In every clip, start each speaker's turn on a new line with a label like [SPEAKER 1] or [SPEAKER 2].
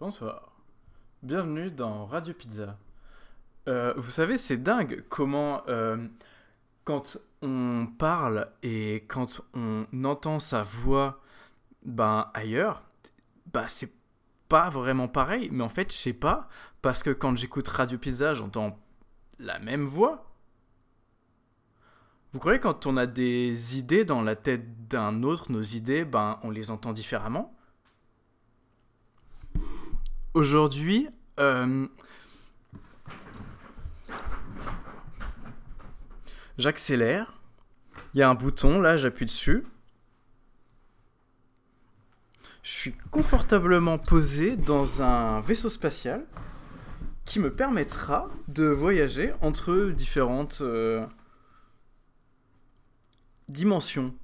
[SPEAKER 1] Bonsoir. Bienvenue dans Radio Pizza. Euh, vous savez, c'est dingue comment, euh, quand on parle et quand on entend sa voix ben, ailleurs, bah c'est pas vraiment pareil. Mais en fait, je sais pas, parce que quand j'écoute Radio Pizza, j'entends la même voix. Vous croyez quand on a des idées dans la tête d'un autre, nos idées, ben on les entend différemment? Aujourd'hui, euh, j'accélère. Il y a un bouton, là, j'appuie dessus. Je suis confortablement posé dans un vaisseau spatial qui me permettra de voyager entre différentes euh, dimensions.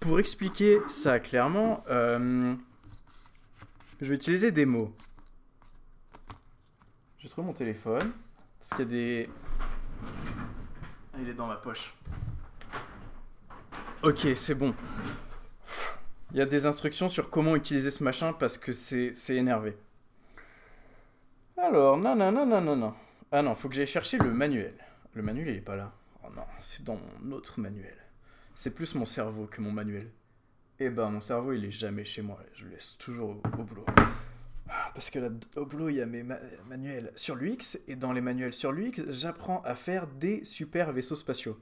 [SPEAKER 1] Pour expliquer ça clairement, euh, je vais utiliser des mots. Je trouve mon téléphone. Parce qu'il y a des. Ah, il est dans ma poche. Ok, c'est bon. Il y a des instructions sur comment utiliser ce machin parce que c'est énervé. Alors, non, non, non, non, non, non. Ah non, faut que j'aille chercher le manuel. Le manuel, il est pas là. Oh non, c'est dans mon autre manuel. C'est plus mon cerveau que mon manuel. Eh ben, mon cerveau, il est jamais chez moi. Je le laisse toujours au, boulot. Parce que là, au boulot, il y a mes manuels sur l'UX. Et dans les manuels sur l'UX, j'apprends à faire des super vaisseaux spatiaux.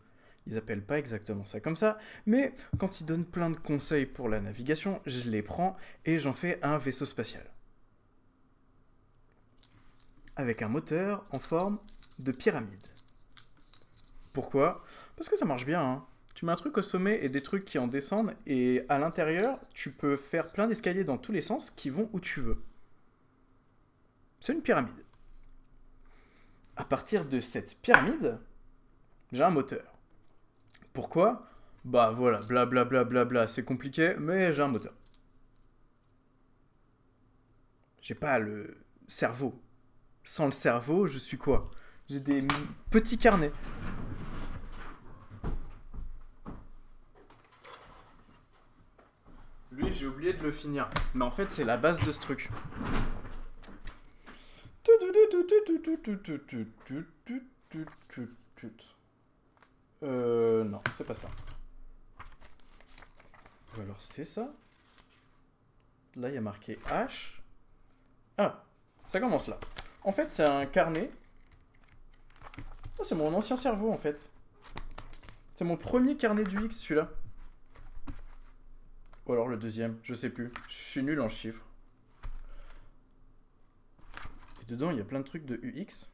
[SPEAKER 1] Ils appellent pas exactement ça comme ça, mais quand ils donnent plein de conseils pour la navigation, je les prends et j'en fais un vaisseau spatial. Avec un moteur en forme de pyramide. Pourquoi? Parce que ça marche bien. Hein. Tu mets un truc au sommet et des trucs qui en descendent, et à l'intérieur, tu peux faire plein d'escaliers dans tous les sens qui vont où tu veux. C'est une pyramide. À partir de cette pyramide, j'ai un moteur. Pourquoi? Bah voilà, blablabla, bla, bla, bla, c'est compliqué, mais j'ai un moteur. J'ai pas le cerveau. Sans le cerveau, je suis quoi? J'ai des petits carnets. J'ai oublié de le finir. Mais en fait, c'est la base de ce truc. Euh, non, c'est pas ça. Ou alors c'est ça. Là, il y a marqué H. Ah, ça commence là. En fait, c'est un carnet. Oh, c'est mon ancien cerveau, en fait. C'est mon premier carnet du X, celui-là. Ou alors le deuxième, je sais plus. Je suis nul en chiffres. Et dedans, il y a plein de trucs de UX.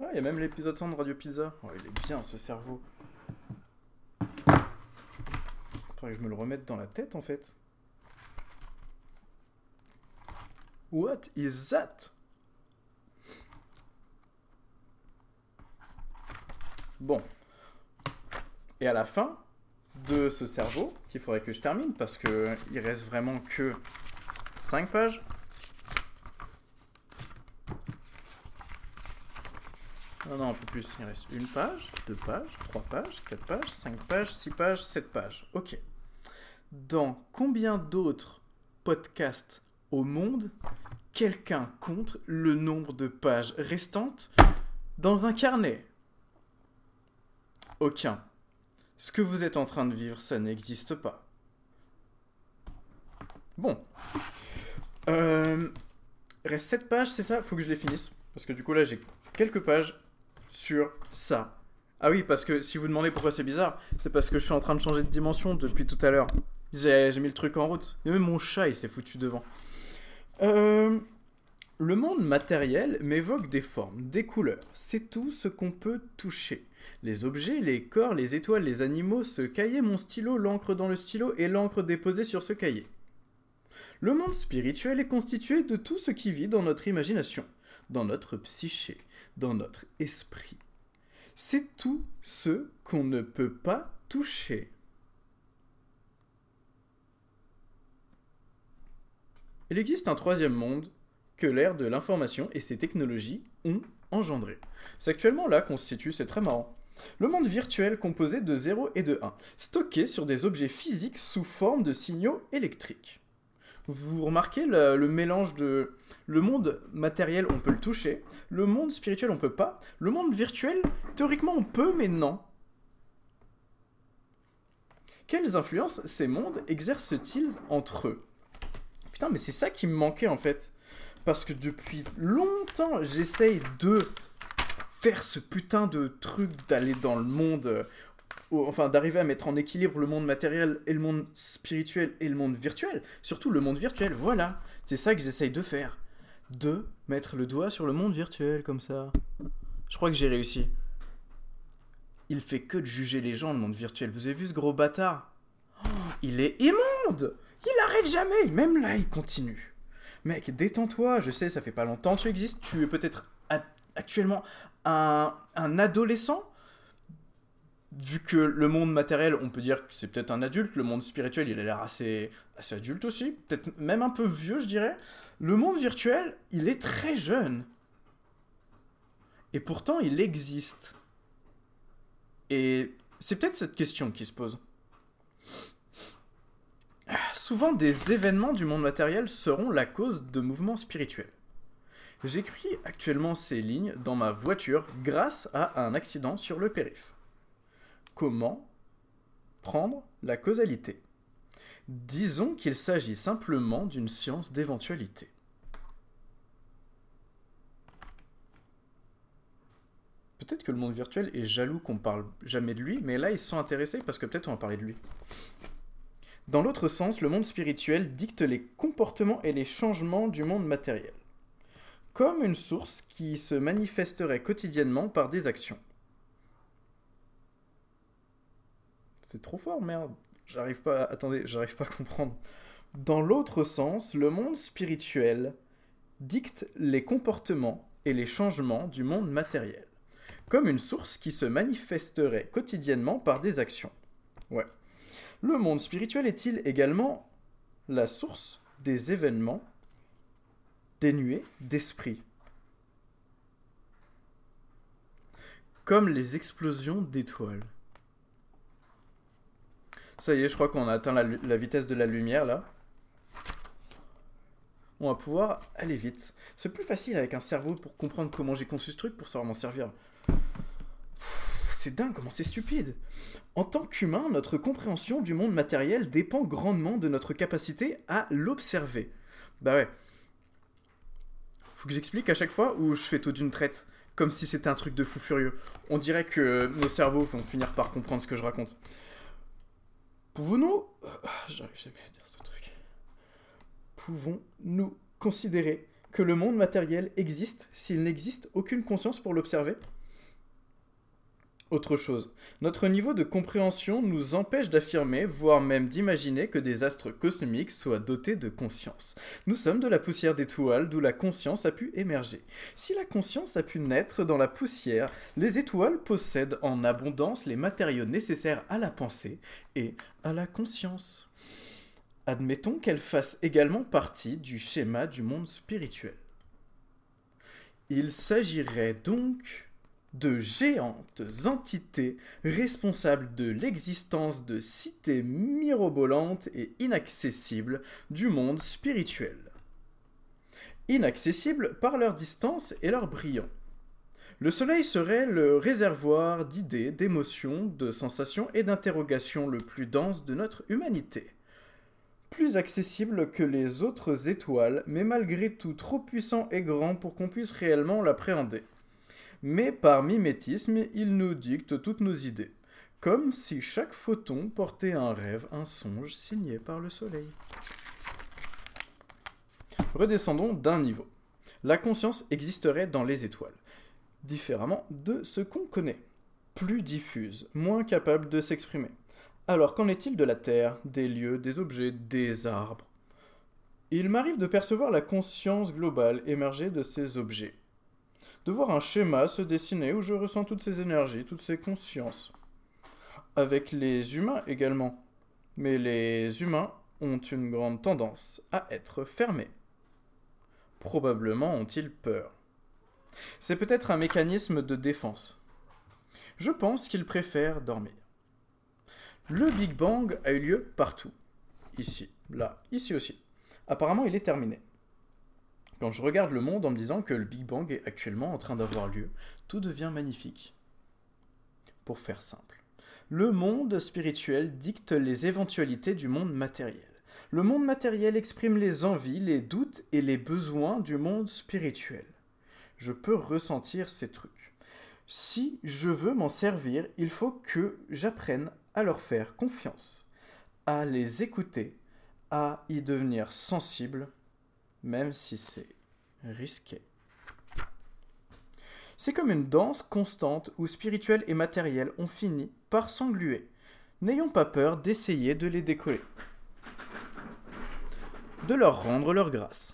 [SPEAKER 1] Ah, il y a même l'épisode 100 de Radio Pizza. Oh, il est bien, ce cerveau. Faudrait que je me le remette dans la tête, en fait. What is that? Bon. Et à la fin, de ce cerveau qu'il faudrait que je termine parce que il reste vraiment que 5 pages. Non, non, un peu plus. Il reste une page, deux pages, trois pages, quatre pages, cinq pages, six pages, sept pages. Ok. Dans combien d'autres podcasts au monde quelqu'un compte le nombre de pages restantes dans un carnet? Aucun. Ce que vous êtes en train de vivre, ça n'existe pas. Bon. Euh, reste 7 pages, c'est ça? Faut que je les finisse. Parce que du coup, là, j'ai quelques pages sur ça. Ah oui, parce que si vous demandez pourquoi c'est bizarre, c'est parce que je suis en train de changer de dimension depuis tout à l'heure. J'ai mis le truc en route. Et même mon chat, il s'est foutu devant. Euh, le monde matériel m'évoque des formes, des couleurs. C'est tout ce qu'on peut toucher. Les objets, les corps, les étoiles, les animaux, ce cahier, mon stylo, l'encre dans le stylo et l'encre déposée sur ce cahier. Le monde spirituel est constitué de tout ce qui vit dans notre imagination, dans notre psyché, dans notre esprit. C'est tout ce qu'on ne peut pas toucher. Il existe un troisième monde que l'ère de l'information et ses technologies ont engendré. C'est actuellement là constitue, c'est très marrant. Le monde virtuel composé de 0 et de 1, stocké sur des objets physiques sous forme de signaux électriques. Vous remarquez le, le mélange de... Le monde matériel, on peut le toucher. Le monde spirituel, on peut pas. Le monde virtuel, théoriquement, on peut, mais non. Quelles influences ces mondes exercent-ils entre eux? Putain, mais c'est ça qui me manquait en fait. Parce que depuis longtemps, j'essaye de faire ce putain de truc d'aller dans le monde. euh, enfin, d'arriver à mettre en équilibre le monde matériel et le monde spirituel et le monde virtuel. Surtout le monde virtuel, voilà. C'est ça que j'essaye de faire. De mettre le doigt sur le monde virtuel comme ça. Je crois que j'ai réussi. Il fait que de juger les gens, le monde virtuel. Vous avez vu ce gros bâtard? Oh, Il est immonde Il arrête jamais Même là, il continue. Mec, détends-toi. Je sais, ça fait pas longtemps que tu existes. Tu es peut-être actuellement un, un adolescent. Vu que le monde matériel, on peut dire que c'est peut-être un adulte. Le monde spirituel, il a l'air assez, assez adulte aussi. Peut-être même un peu vieux, je dirais. Le monde virtuel, il est très jeune. Et pourtant, il existe. Et c'est peut-être cette question qui se pose. Souvent, des événements du monde matériel seront la cause de mouvements spirituels. J'écris actuellement ces lignes dans ma voiture grâce à un accident sur le périph. Comment prendre la causalité? Disons qu'il s'agit simplement d'une science d'éventualité. Peut-être que le monde virtuel est jaloux qu'on parle jamais de lui, mais là ils sont intéressés parce que peut-être on va parler de lui. Dans l'autre sens, le monde spirituel dicte les comportements et les changements du monde matériel, comme une source qui se manifesterait quotidiennement par des actions. C'est trop fort, merde. J'arrive pas. à- Attendez, j'arrive pas à comprendre. Dans l'autre sens, le monde spirituel dicte les comportements et les changements du monde matériel, comme une source qui se manifesterait quotidiennement par des actions. Ouais. Le monde spirituel est-il également la source des événements dénués d'esprit? Comme les explosions d'étoiles. Ça y est, je crois qu'on a atteint la, vitesse de la lumière là. On va pouvoir aller vite. C'est plus facile avec un cerveau pour comprendre comment j'ai conçu ce truc pour savoir m'en servir. C'est dingue comment c'est stupide. En tant qu'humain, notre compréhension du monde matériel dépend grandement de notre capacité à l'observer. Bah ouais. Faut que j'explique à chaque fois où je fais tout d'une traite, comme si c'était un truc de fou furieux. On dirait que nos cerveaux vont finir par comprendre ce que je raconte. Pouvons-nous... Ah, J'arrive jamais à dire ce truc. Pouvons-nous considérer que le monde matériel existe s'il n'existe aucune conscience pour l'observer? Autre chose. Notre niveau de compréhension nous empêche d'affirmer, voire même d'imaginer que des astres cosmiques soient dotés de conscience. Nous sommes de la poussière d'étoiles d'où la conscience a pu émerger. Si la conscience a pu naître dans la poussière, les étoiles possèdent en abondance les matériaux nécessaires à la pensée et à la conscience. Admettons qu'elles fassent également partie du schéma du monde spirituel. Il s'agirait donc de géantes entités responsables de l'existence de cités mirobolantes et inaccessibles du monde spirituel. Inaccessibles par leur distance et leur brillant. Le Soleil serait le réservoir d'idées, d'émotions, de sensations et d'interrogations le plus dense de notre humanité. Plus accessible que les autres étoiles, mais malgré tout trop puissant et grand pour qu'on puisse réellement l'appréhender mais par mimétisme, il nous dicte toutes nos idées, comme si chaque photon portait un rêve, un songe signé par le soleil. Redescendons d'un niveau. La conscience existerait dans les étoiles, différemment de ce qu'on connaît, plus diffuse, moins capable de s'exprimer. Alors qu'en est-il de la Terre, des lieux, des objets, des arbres? Il m'arrive de percevoir la conscience globale émerger de ces objets de voir un schéma se dessiner où je ressens toutes ces énergies, toutes ces consciences. Avec les humains également. Mais les humains ont une grande tendance à être fermés. Probablement ont-ils peur. C'est peut-être un mécanisme de défense. Je pense qu'ils préfèrent dormir. Le Big Bang a eu lieu partout. Ici, là, ici aussi. Apparemment, il est terminé. Quand je regarde le monde en me disant que le Big Bang est actuellement en train d'avoir lieu, tout devient magnifique. Pour faire simple, le monde spirituel dicte les éventualités du monde matériel. Le monde matériel exprime les envies, les doutes et les besoins du monde spirituel. Je peux ressentir ces trucs. Si je veux m'en servir, il faut que j'apprenne à leur faire confiance, à les écouter, à y devenir sensible, même si c'est risqué. C'est comme une danse constante où spirituel et matériel ont fini par s'engluer. N'ayons pas peur d'essayer de les décoller. De leur rendre leur grâce.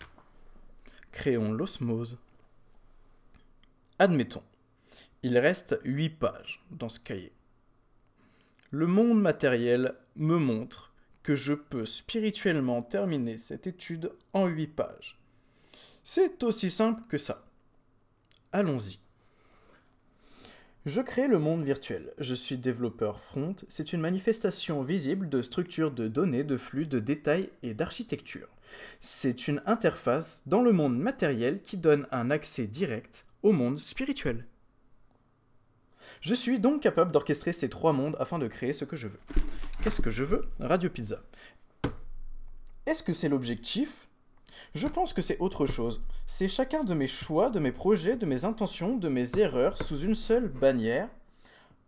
[SPEAKER 1] Créons l'osmose. Admettons, il reste 8 pages dans ce cahier. Le monde matériel me montre que je peux spirituellement terminer cette étude en 8 pages. C'est aussi simple que ça. Allons-y. Je crée le monde virtuel. Je suis développeur front. C'est une manifestation visible de structure de données, de flux, de détails et d'architecture. C'est une interface dans le monde matériel qui donne un accès direct au monde spirituel. Je suis donc capable d'orchestrer ces trois mondes afin de créer ce que je veux. Qu'est-ce que je veux? Radio Pizza. Est-ce que c'est l'objectif? Je pense que c'est autre chose. C'est chacun de mes choix, de mes projets, de mes intentions, de mes erreurs sous une seule bannière.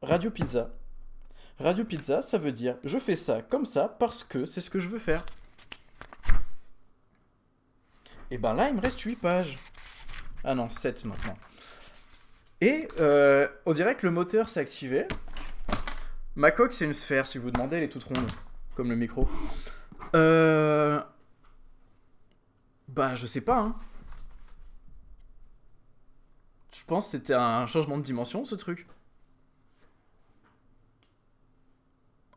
[SPEAKER 1] Radio Pizza. Radio Pizza, ça veut dire je fais ça comme ça parce que c'est ce que je veux faire. Et ben là, il me reste 8 pages. Ah non, 7 maintenant. Et euh, on dirait que le moteur s'est activé. Ma coque, c'est une sphère. Si vous demandez, elle est toute ronde, comme le micro. Euh... Bah, je sais pas. Hein. Je pense que c'était un changement de dimension, ce truc.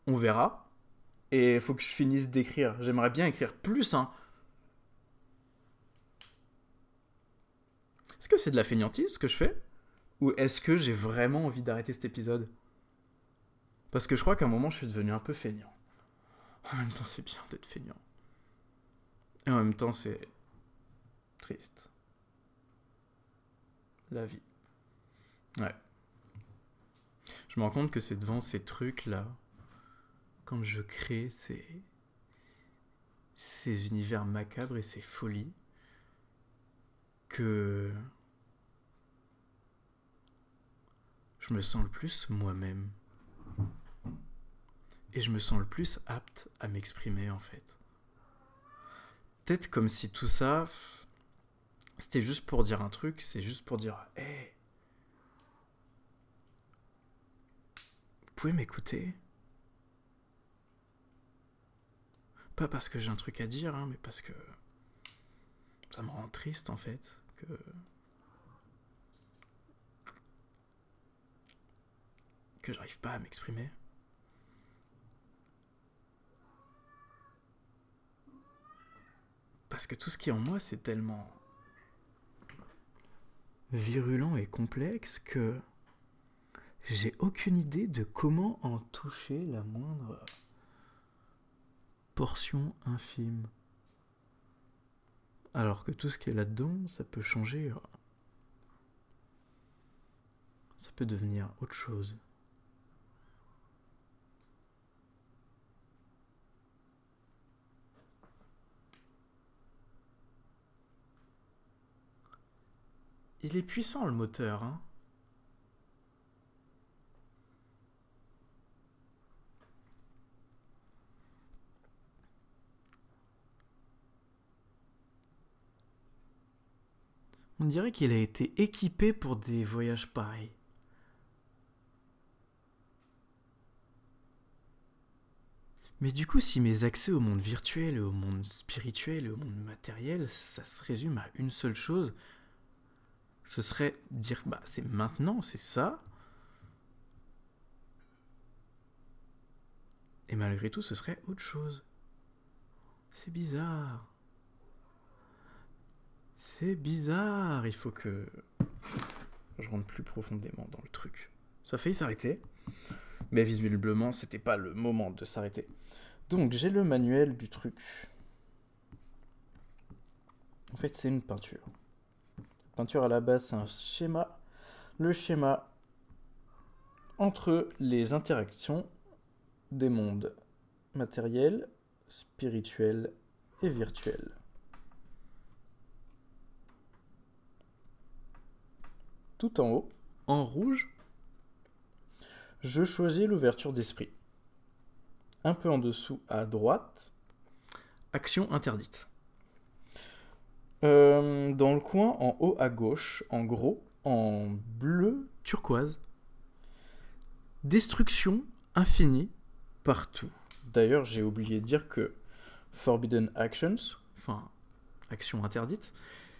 [SPEAKER 1] On verra. Et faut que je finisse d'écrire. J'aimerais bien écrire plus, hein. Est-ce que c'est de la fainéantise ce que je fais? Ou est-ce que j'ai vraiment envie d'arrêter cet épisode? Parce que je crois qu'à un moment je suis devenu un peu feignant. En même temps c'est bien d'être feignant. Et en même temps c'est triste. La vie. Ouais. Je me rends compte que c'est devant ces trucs-là, quand je crée ces... ces univers macabres et ces folies, que me sens le plus moi-même. Et je me sens le plus apte à m'exprimer en fait. Peut-être comme si tout ça, c'était juste pour dire un truc, c'est juste pour dire, hé, vous pouvez m'écouter? Pas parce que j'ai un truc à dire, hein, mais parce que ça me rend triste en fait que que j'arrive pas à m'exprimer. Parce que tout ce qui est en moi, c'est tellement virulent et complexe que j'ai aucune idée de comment en toucher la moindre portion infime. Alors que tout ce qui est là-dedans, ça peut changer. Ça peut devenir autre chose. Il est puissant le moteur, hein On dirait qu'il a été équipé pour des voyages pareils. Mais du coup, si mes accès au monde virtuel, au monde spirituel et au monde matériel, ça se résume à une seule chose, ce serait dire bah c'est maintenant, c'est ça. Et malgré tout, ce serait autre chose. C'est bizarre. C'est bizarre, il faut que je rentre plus profondément dans le truc. Ça a failli s'arrêter, mais visiblement c'était pas le moment de s'arrêter. Donc j'ai le manuel du truc. En fait, c'est une peinture. Peinture à la base, c'est un schéma. Le schéma entre les interactions des mondes matériels, spirituels et virtuels. Tout en haut, en rouge, je choisis l'ouverture d'esprit. Un peu en dessous à droite, action interdite. Euh, dans le coin en haut à gauche, en gros, en bleu turquoise, destruction infinie partout. D'ailleurs, j'ai oublié de dire que Forbidden Actions, enfin, action interdite,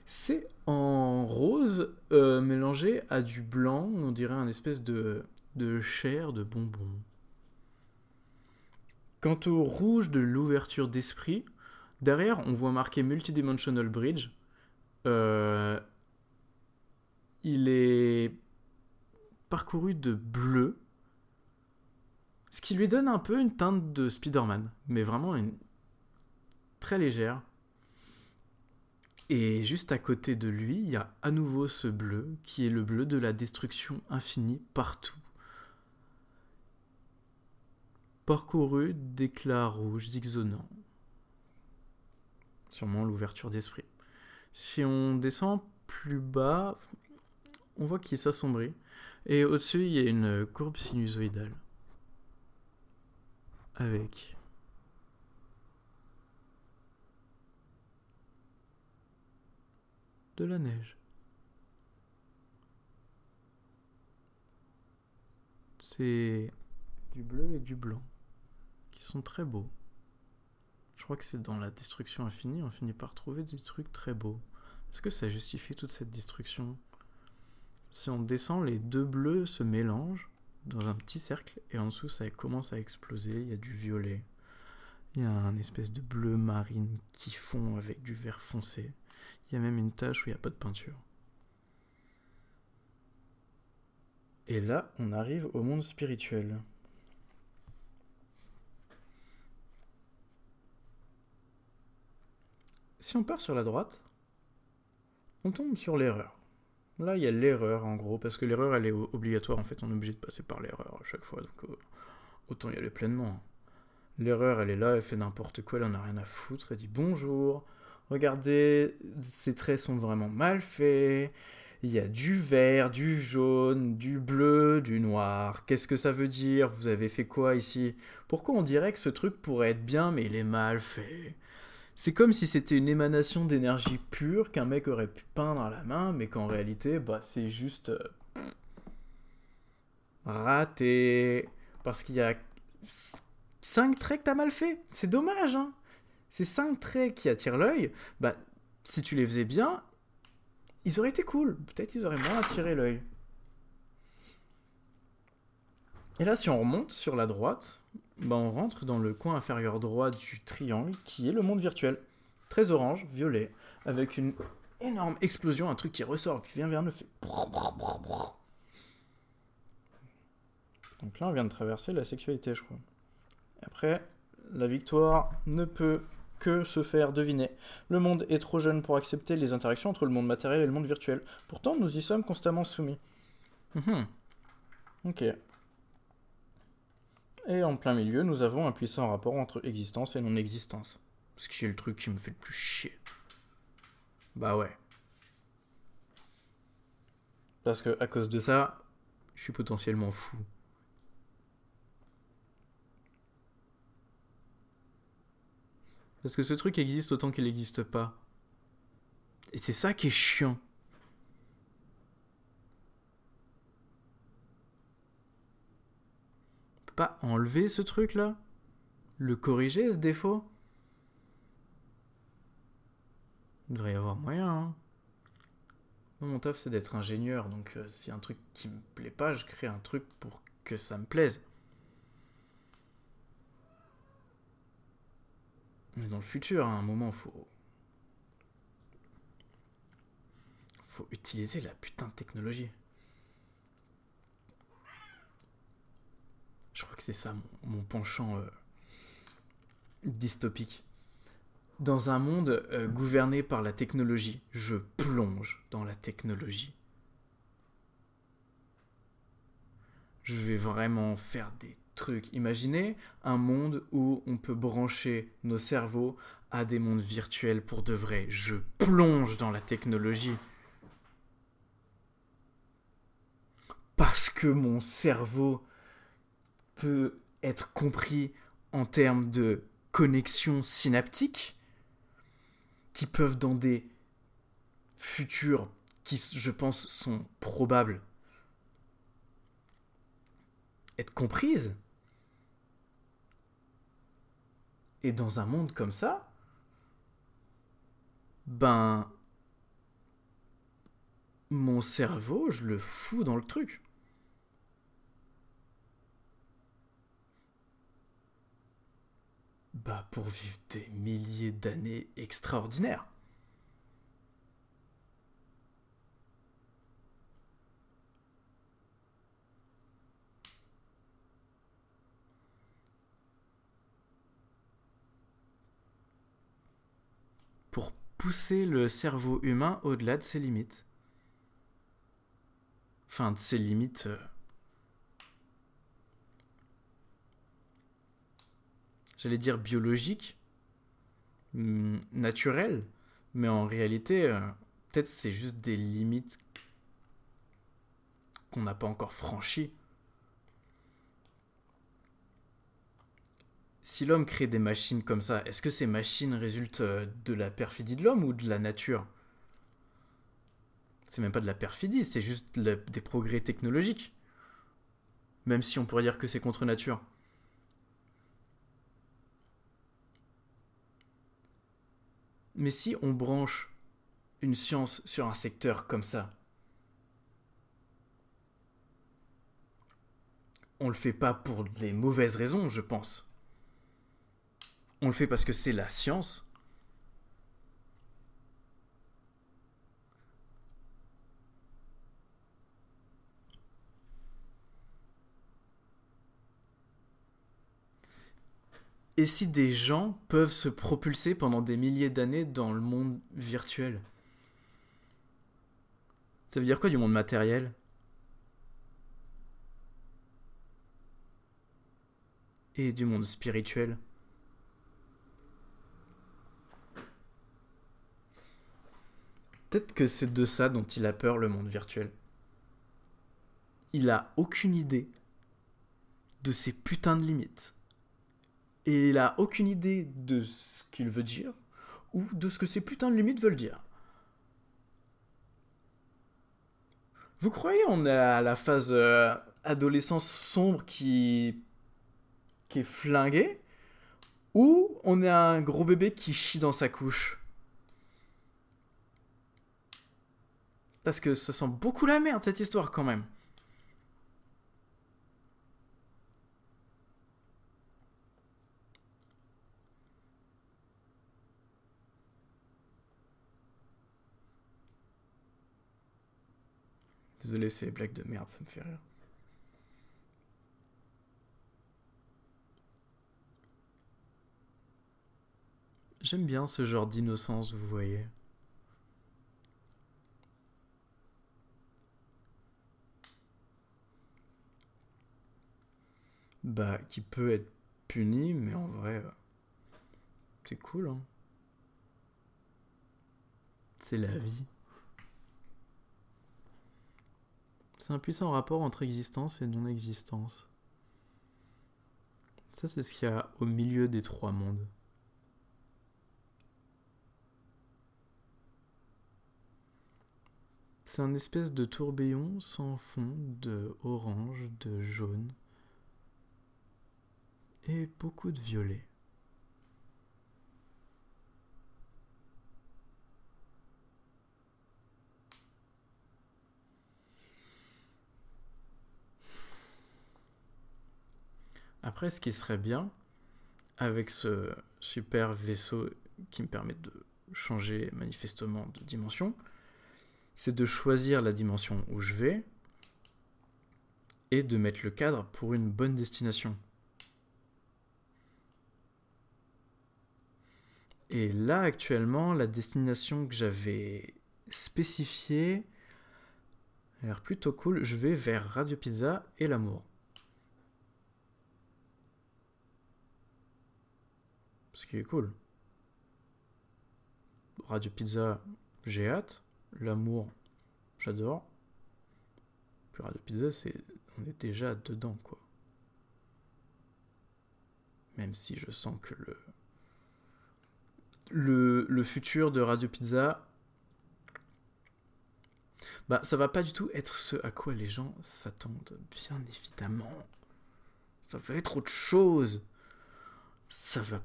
[SPEAKER 1] c'est en rose euh, mélangé à du blanc, on dirait un espèce de chair de bonbon. Quant au rouge de l'ouverture d'esprit, derrière on voit marqué Multidimensional Bridge. Euh, il est parcouru de bleu, ce qui lui donne un peu une teinte de Spider-Man, mais vraiment très légère. Et juste à côté de lui, il y a à nouveau ce bleu, qui est le bleu de la destruction infinie partout. Parcouru d'éclats rouges zigzonnants. Sûrement l'ouverture d'esprit. Si on descend plus bas, on voit qu'il s'assombrit. Et au-dessus, il y a une courbe sinusoïdale. Avec de la neige. C'est du bleu et du blanc qui sont très beaux. Je crois que c'est dans la destruction infinie, on finit par trouver des trucs très beaux. Est-ce que ça justifie toute cette destruction? Si on descend, les deux bleus se mélangent dans un petit cercle et en dessous ça commence à exploser, il y a du violet. Il y a un espèce de bleu marine qui fond avec du vert foncé. Il y a même une tache où il n'y a pas de peinture. Et là, on arrive au monde spirituel. Si on part sur la droite, on tombe sur l'erreur. Là, il y a l'erreur en gros, parce que l'erreur elle est obligatoire en fait, on est obligé de passer par l'erreur à chaque fois, donc autant y aller pleinement. L'erreur elle est là, elle fait n'importe quoi, elle en a rien à foutre, elle dit bonjour, Regardez, ces traits sont vraiment mal faits. Il y a du vert, du jaune, du bleu, du noir. Qu'est-ce que ça veut dire? Vous avez fait quoi ici? Pourquoi on dirait que ce truc pourrait être bien mais il est mal fait? C'est comme si c'était une émanation d'énergie pure qu'un mec aurait pu peindre à la main mais qu'en réalité, bah, c'est juste euh, raté. Parce qu'il y a 5 traits que t'as mal fait. C'est dommage, hein ces cinq traits qui attirent l'œil, bah, si tu les faisais bien, ils auraient été cool. Peut-être ils auraient moins attiré l'œil. Et là, si on remonte sur la droite, bah, on rentre dans le coin inférieur droit du triangle qui est le monde virtuel. Très orange, violet, avec une énorme explosion, un truc qui ressort, qui vient vers nous, fait. Donc là, on vient de traverser la sexualité, je crois. Après, la victoire ne peut que se faire deviner. Le monde est trop jeune pour accepter les interactions entre le monde matériel et le monde virtuel. Pourtant, nous y sommes constamment soumis. Mhm. Ok. Et en plein milieu, nous avons un puissant rapport entre existence et non-existence. Ce qui est le truc qui me fait le plus chier. Bah ouais. Parce que à cause de ça, je suis potentiellement fou. Parce que ce truc existe autant qu'il n'existe pas. Et c'est ça qui est chiant. On peut pas enlever ce truc là Le corriger ce défaut Il devrait y avoir moyen. Hein. mon taf c'est d'être ingénieur, donc euh, si un truc qui me plaît pas, je crée un truc pour que ça me plaise. Mais dans le futur, à un moment, faut. Faut utiliser la putain de technologie. Je crois que c'est ça mon, penchant euh, dystopique. dans un monde euh, gouverné par la technologie, je plonge dans la technologie. Je vais vraiment faire des trucs. Imaginez un monde où on peut brancher nos cerveaux à des mondes virtuels pour de vrai. Je plonge dans la technologie. Parce que mon cerveau peut être compris en termes de connexions synaptiques qui peuvent dans des futurs qui je pense sont probables être comprises. Et dans un monde comme ça, ben mon cerveau, je le fous dans le truc. Bah pour vivre des milliers d'années extraordinaires. Pour pousser le cerveau humain au-delà de ses limites. Enfin, de ses limites... Euh, j'allais dire biologique, hmm, naturel, mais en réalité, euh, peut-être c'est juste des limites qu'on n'a pas encore franchies. Si l'homme crée des machines comme ça, est-ce que ces machines résultent euh, de la perfidie de l'homme ou de la nature? C'est même pas de la perfidie, c'est juste des progrès technologiques. Même si on pourrait dire que c'est contre nature. Mais si on branche une science sur un secteur comme ça, on le fait pas pour des mauvaises raisons, je pense. On le fait parce que c'est la science. Et si des gens peuvent se propulser pendant des milliers d'années dans le monde virtuel Ça veut dire quoi du monde matériel? Et du monde spirituel? Peut-être que c'est de ça dont il a peur le monde virtuel. Il a aucune idée de ses putains de limites et il a aucune idée de ce qu'il veut dire ou de ce que ces putains de limites veulent dire. Vous croyez on est à la phase euh, adolescence sombre qui qui est flinguée ou on est un gros bébé qui chie dans sa couche? Parce que ça sent beaucoup la merde cette histoire quand même. Désolé, c'est les blagues de merde, ça me fait rire. J'aime bien ce genre d'innocence, vous voyez. Bah, qui peut être puni, mais en vrai, euh, c'est cool, hein. C'est la vie. C'est un puissant rapport entre existence et non-existence. Ça, c'est ce qu'il y a au milieu des trois mondes. C'est un espèce de tourbillon sans fond de orange, de jaune et beaucoup de violet. Après, ce qui serait bien, avec ce super vaisseau qui me permet de changer manifestement de dimension, c'est de choisir la dimension où je vais et de mettre le cadre pour une bonne destination. Et là, actuellement, la destination que j'avais spécifiée a l'air plutôt cool. Je vais vers Radio Pizza et l'amour. Ce qui est cool. Radio Pizza, j'ai hâte. L'amour, j'adore. Puis Radio Pizza, c'est on est déjà dedans, quoi. Même si je sens que le le, futur de Radio Pizza, bah ça va pas du tout être ce à quoi les gens s'attendent, bien évidemment. Ça va être autre chose. Ça va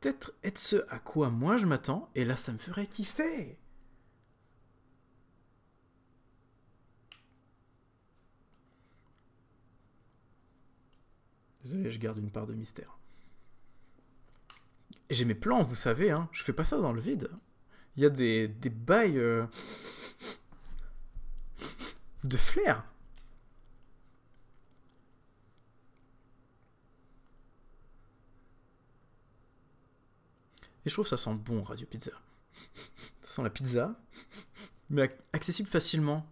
[SPEAKER 1] peut-être être ce à quoi moi je m'attends, et là ça me ferait kiffer. Désolé, je garde une part de mystère. J'ai mes plans, vous savez, hein. je fais pas ça dans le vide. Il y a des, des bails euh, de flair. Et je trouve que ça sent bon, Radio Pizza. Ça sent la pizza, mais accessible facilement.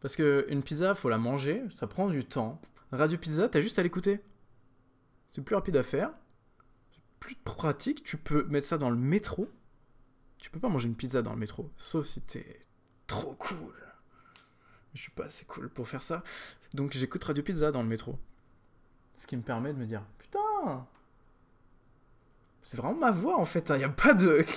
[SPEAKER 1] Parce que une pizza, faut la manger, ça prend du temps. Radio Pizza, t'as juste à l'écouter. C'est plus rapide à faire, plus pratique. Tu peux mettre ça dans le métro. Tu peux pas manger une pizza dans le métro, sauf si t'es trop cool. Je suis pas assez cool pour faire ça. Donc j'écoute Radio Pizza dans le métro. Ce qui me permet de me dire Putain C'est vraiment ma voix en fait, il hein. n'y a pas de.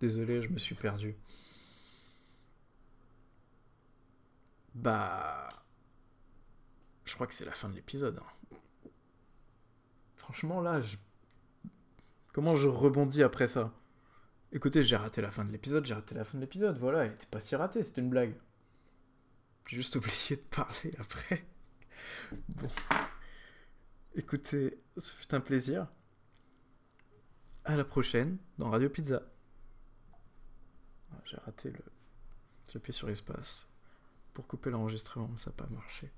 [SPEAKER 1] Désolé, je me suis perdu. Bah... Je crois que c'est la fin de l'épisode. Hein. Franchement, là, je... Comment je rebondis après ça? Écoutez, j'ai raté la fin de l'épisode, j'ai raté la fin de l'épisode, voilà, elle était pas si ratée, c'était une blague. J'ai juste oublié de parler après. Bon. Écoutez, ce fut un plaisir. À la prochaine dans Radio Pizza. J'ai raté le. J'ai appuyé sur l'espace pour couper l'enregistrement, ça n'a pas marché.